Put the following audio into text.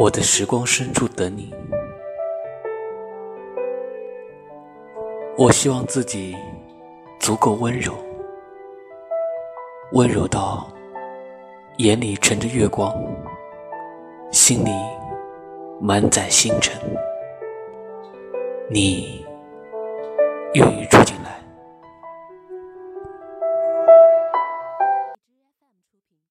我的时光深处等你。我希望自己足够温柔，温柔到眼里盛着月光，心里满载星辰。你愿意住进？